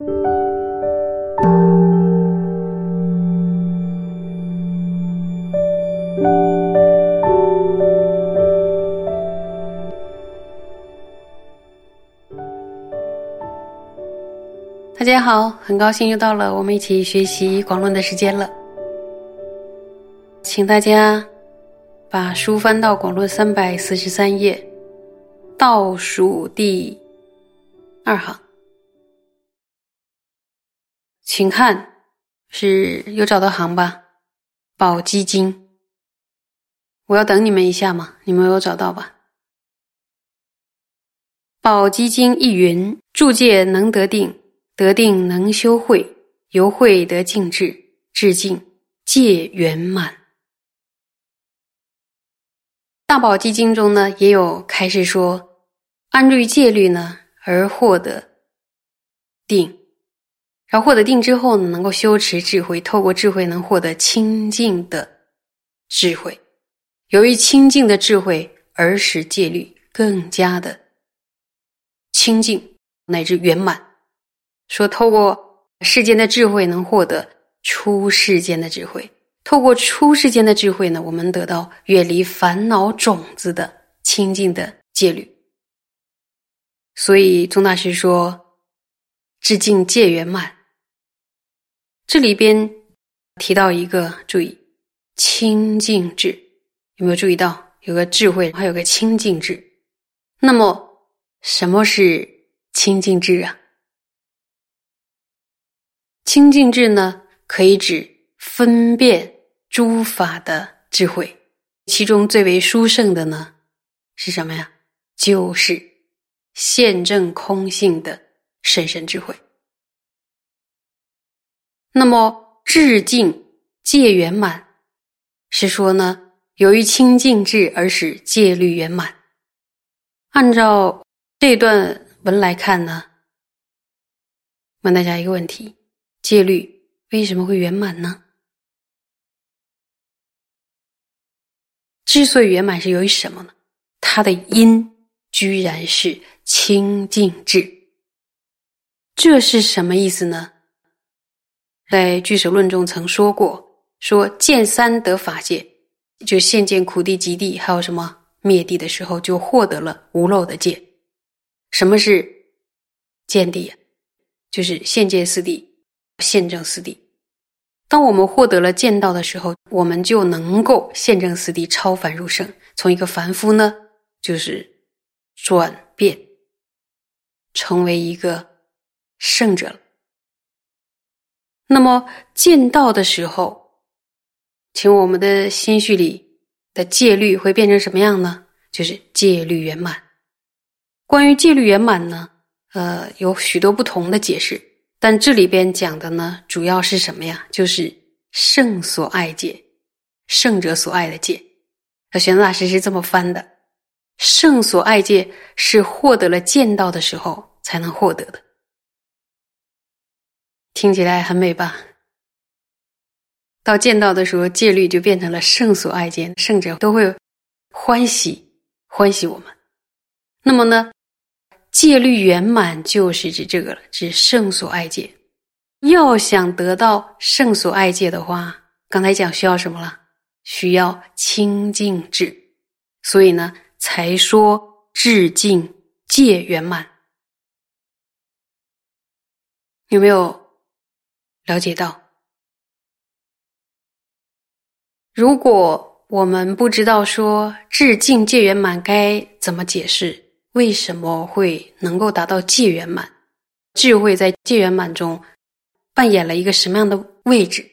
大家好，很高兴又到了我们一起学习广论的时间了。请大家把书翻到广论三百四十三页，倒数第二行，请看是有找到行吧？宝积经，我要等你们一下嘛，你们有找到吧？宝积经一云：住戒能得定。得定能修慧，由慧得静智，至静戒圆满。大宝积经中呢，也有开示说，安住戒律呢，而获得定，然后获得定之后呢，能够修持智慧，透过智慧能获得清净的智慧。由于清净的智慧，而使戒律更加的清净乃至圆满。说透过世间的智慧能获得出世间的智慧，透过出世间的智慧呢，我们得到远离烦恼种子的清净的戒律。所以宗大师说：“致敬戒圆满。”这里边提到一个注意清净智，有没有注意到有个智慧，还有个清净智？那么什么是清净智啊？清净智呢，可以指分辨诸法的智慧，其中最为殊胜的呢，是什么呀？就是现证空性的深深智慧。那么智净戒圆满，是说呢，由于清净智而使戒律圆满。按照这段文来看呢，问大家一个问题。戒律为什么会圆满呢？之所以圆满，是由于什么呢？它的因居然是清净智。这是什么意思呢？在《俱舍论》中曾说过：“说见三得法界，就现见苦地、极地，还有什么灭地的时候，就获得了无漏的戒。什么是见地呀？就是现见四谛。”现证四谛，当我们获得了见道的时候，我们就能够现证四谛，超凡入圣，从一个凡夫呢，就是转变成为一个圣者了。那么见道的时候，请我们的心绪里的戒律会变成什么样呢？就是戒律圆满。关于戒律圆满呢，呃，有许多不同的解释。但这里边讲的呢，主要是什么呀？就是圣所爱戒，圣者所爱的戒。那玄奘大师是这么翻的：圣所爱戒是获得了见道的时候才能获得的。听起来很美吧？到见到的时候，戒律就变成了圣所爱戒，圣者都会欢喜欢喜我们。那么呢？戒律圆满就是指这个了，指圣所爱戒。要想得到圣所爱戒的话，刚才讲需要什么了？需要清净智，所以呢，才说智净戒圆满。有没有了解到？如果我们不知道说智净戒圆满该怎么解释？为什么会能够达到戒圆满？智慧在戒圆满中扮演了一个什么样的位置？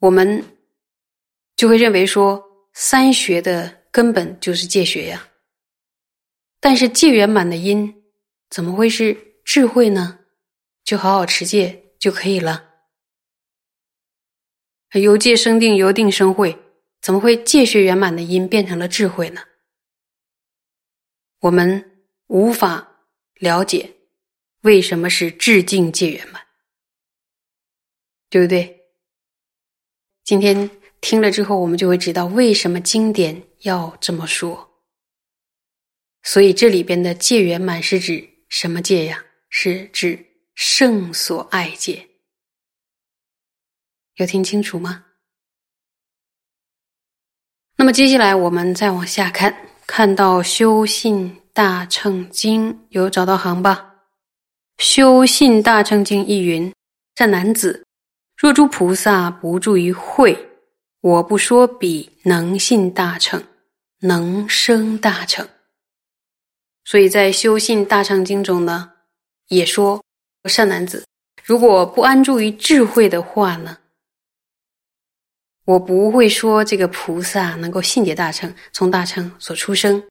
我们就会认为说，三学的根本就是戒学呀。但是戒圆满的因怎么会是智慧呢？就好好持戒就可以了。由戒生定，由定生慧，怎么会戒学圆满的因变成了智慧呢？我们无法了解为什么是致敬戒圆满，对不对？今天听了之后，我们就会知道为什么经典要这么说。所以这里边的戒圆满是指什么戒呀？是指圣所爱戒。有听清楚吗？那么接下来我们再往下看，看到《修信大乘经》，有找到行吧？《修信大乘经》一云：善男子，若诸菩萨不住于慧，我不说彼能信大乘，能生大乘。所以在《修信大乘经》中呢，也说善男子，如果不安住于智慧的话呢？我不会说这个菩萨能够信解大乘，从大乘所出生。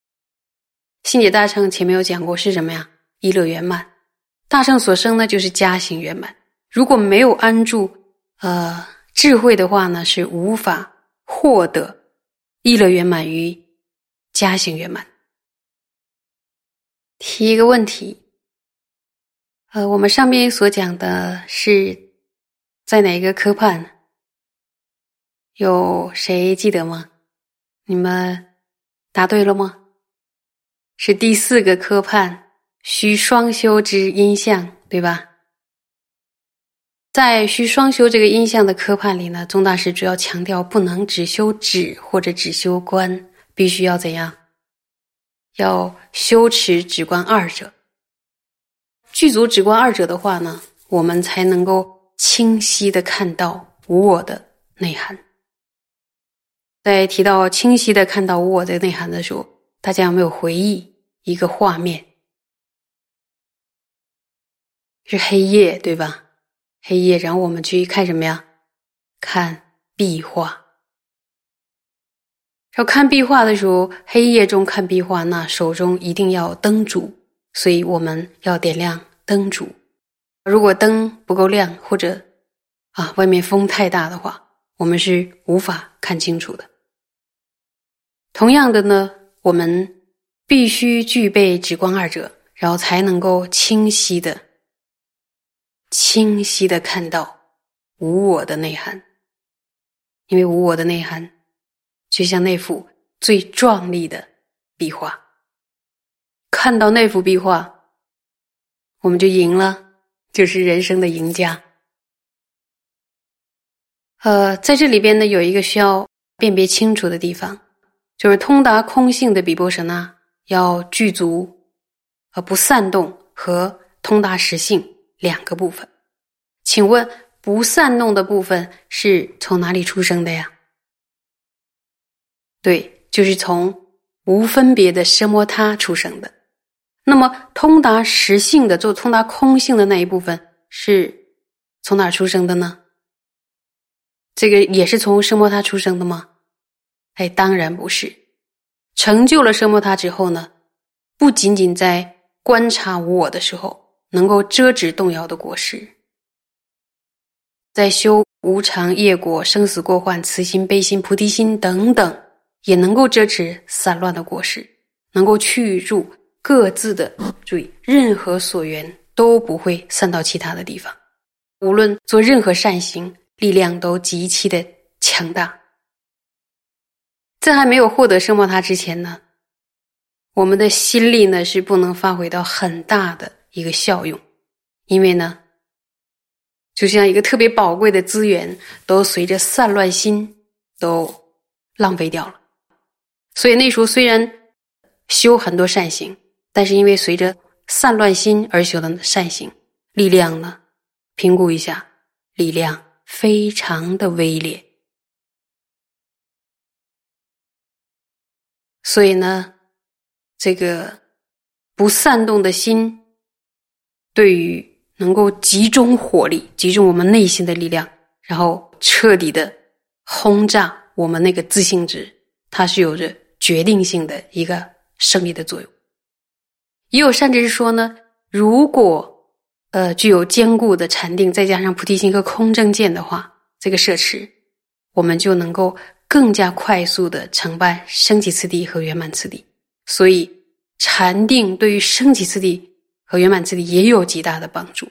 信解大乘前面有讲过是什么呀？一乐圆满，大乘所生呢就是家行圆满。如果没有安住呃智慧的话呢，是无法获得一乐圆满与家行圆满。提一个问题，呃，我们上面所讲的是在哪一个科判？有谁记得吗？你们答对了吗？是第四个科判，需双修之音相，对吧？在需双修这个音相的科判里呢，宗大师主要强调不能只修止或者只修观，必须要怎样？要修持止观二者。具足止观二者的话呢，我们才能够清晰的看到无我的内涵。在提到清晰的看到无我的内涵的时候，大家有没有回忆一个画面？是黑夜，对吧？黑夜，然后我们去看什么呀？看壁画。要看壁画的时候，黑夜中看壁画，那手中一定要灯烛，所以我们要点亮灯烛。如果灯不够亮，或者啊外面风太大的话，我们是无法看清楚的。同样的呢，我们必须具备直观二者，然后才能够清晰的、清晰的看到无我的内涵。因为无我的内涵，就像那幅最壮丽的壁画。看到那幅壁画，我们就赢了，就是人生的赢家。呃，在这里边呢，有一个需要辨别清楚的地方。就是通达空性的比波舍那要具足，而不散动和通达实性两个部分。请问不散动的部分是从哪里出生的呀？对，就是从无分别的奢摩他出生的。那么通达实性的，就通达空性的那一部分是从哪出生的呢？这个也是从奢摩他出生的吗？哎，当然不是。成就了奢摩他之后呢，不仅仅在观察无我的时候能够遮止动摇的果实，在修无常业果、生死过患、慈心、悲心、菩提心等等，也能够遮止散乱的果实，能够去入各自的注意，任何所缘都不会散到其他的地方。无论做任何善行，力量都极其的强大。在还没有获得圣摩他之前呢，我们的心力呢是不能发挥到很大的一个效用，因为呢，就像一个特别宝贵的资源，都随着散乱心都浪费掉了。所以那时候虽然修很多善行，但是因为随着散乱心而修的善行，力量呢，评估一下，力量非常的微劣。所以呢，这个不散动的心，对于能够集中火力、集中我们内心的力量，然后彻底的轰炸我们那个自信值，它是有着决定性的一个胜利的作用。也有善知识说呢，如果呃具有坚固的禅定，再加上菩提心和空正见的话，这个摄持，我们就能够。更加快速的承办升级次第和圆满次第，所以禅定对于升级次第和圆满次第也有极大的帮助。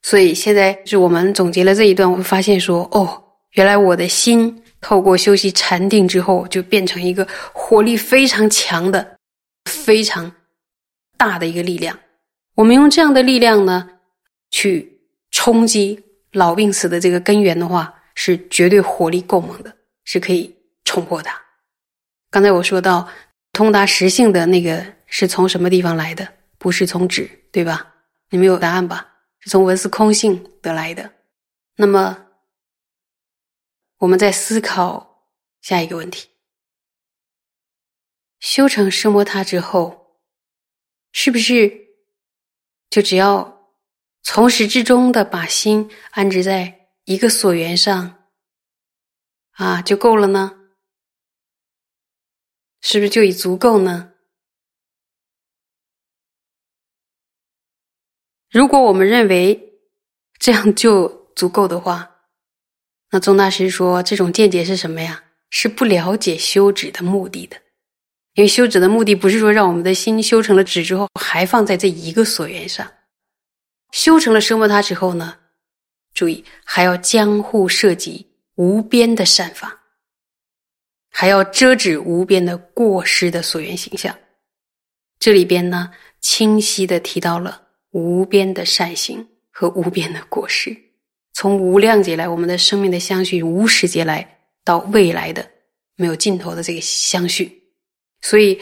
所以现在是我们总结了这一段，我会发现说，哦，原来我的心透过修习禅定之后，就变成一个活力非常强的、非常大的一个力量。我们用这样的力量呢，去冲击老病死的这个根源的话，是绝对火力够猛的，是可以冲破它。刚才我说到通达实性的那个是从什么地方来的？不是从纸，对吧？你们有答案吧？是从文思空性得来的。那么，我们再思考下一个问题：修成奢摩他之后，是不是？就只要从始至终的把心安置在一个所缘上，啊，就够了呢？是不是就已足够呢？如果我们认为这样就足够的话，那宗大师说这种见解是什么呀？是不了解修止的目的的。因为修止的目的不是说让我们的心修成了止之后还放在这一个所缘上，修成了奢摩他之后呢，注意还要将护涉及无边的善法，还要遮止无边的过失的所缘形象。这里边呢，清晰的提到了无边的善行和无边的过失，从无量劫来我们的生命的相续，无始劫来到未来的没有尽头的这个相续。所以，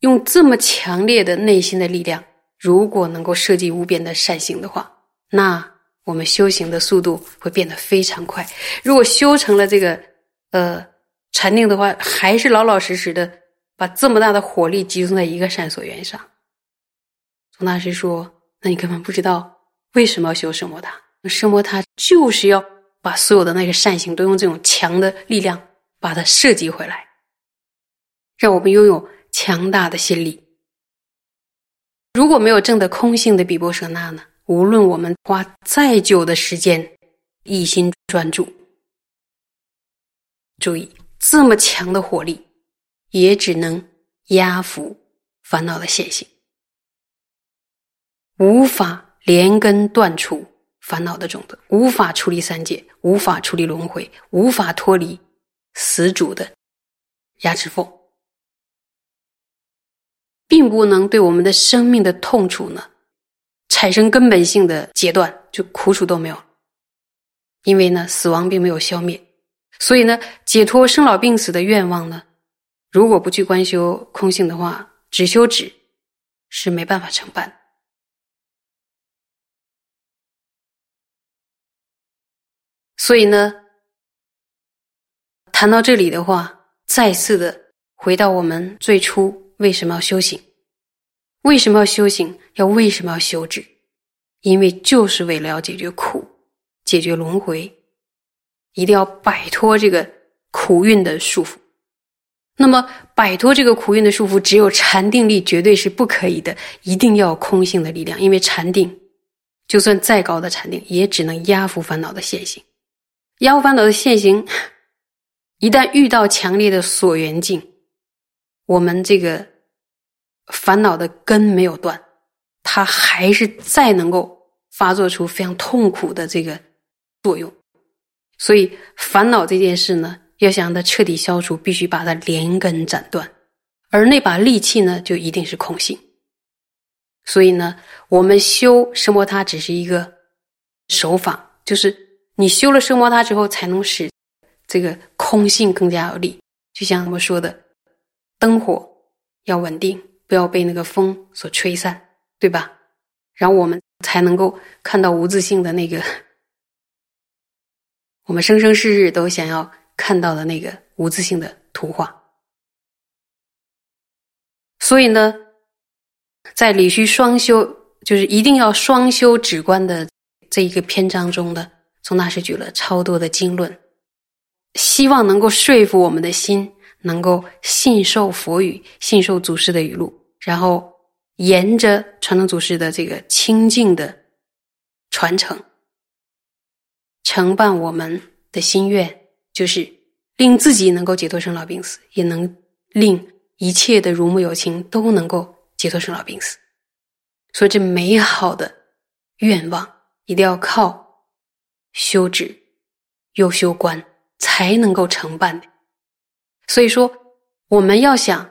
用这么强烈的内心的力量，如果能够设计无边的善行的话，那我们修行的速度会变得非常快。如果修成了这个呃禅定的话，还是老老实实的把这么大的火力集中在一个善所缘上。宗大师说：“那你根本不知道为什么要修圣摩他。圣摩他就是要把所有的那个善行都用这种强的力量把它设计回来。”让我们拥有强大的心力。如果没有证得空性的比波舍那呢？无论我们花再久的时间，一心专注，注意这么强的火力，也只能压服烦恼的现行，无法连根断除烦恼的种子，无法处理三界，无法处理轮回，无法脱离死主的牙齿缝。并不能对我们的生命的痛楚呢产生根本性的截断，就苦楚都没有。因为呢，死亡并没有消灭，所以呢，解脱生老病死的愿望呢，如果不去观修空性的话，只修止是没办法成办。所以呢，谈到这里的话，再次的回到我们最初。为什么要修行？为什么要修行？要为什么要修止？因为就是为了要解决苦，解决轮回，一定要摆脱这个苦运的束缚。那么，摆脱这个苦运的束缚，只有禅定力绝对是不可以的，一定要空性的力量。因为禅定，就算再高的禅定，也只能压服烦恼的现行。压服烦恼的现行，一旦遇到强烈的所缘境。我们这个烦恼的根没有断，它还是再能够发作出非常痛苦的这个作用。所以烦恼这件事呢，要想让它彻底消除，必须把它连根斩断。而那把利器呢，就一定是空性。所以呢，我们修声摩他只是一个手法，就是你修了声摩他之后，才能使这个空性更加有力。就像我们说的。灯火要稳定，不要被那个风所吹散，对吧？然后我们才能够看到无自性的那个，我们生生世世都想要看到的那个无自性的图画。所以呢，在理须双修，就是一定要双修止观的这一个篇章中的，宗大师举了超多的经论，希望能够说服我们的心。能够信受佛语，信受祖师的语录，然后沿着传统祖师的这个清净的传承，承办我们的心愿，就是令自己能够解脱生老病死，也能令一切的如母有情都能够解脱生老病死。所以，这美好的愿望一定要靠修止、又修观才能够承办的。所以说，我们要想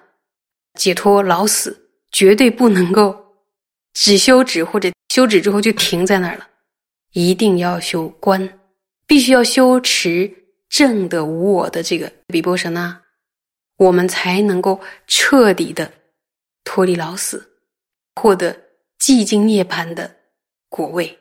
解脱老死，绝对不能够只修止或者修止之后就停在那儿了，一定要修观，必须要修持正的无我的这个比波舍那，我们才能够彻底的脱离老死，获得寂静涅槃的果位。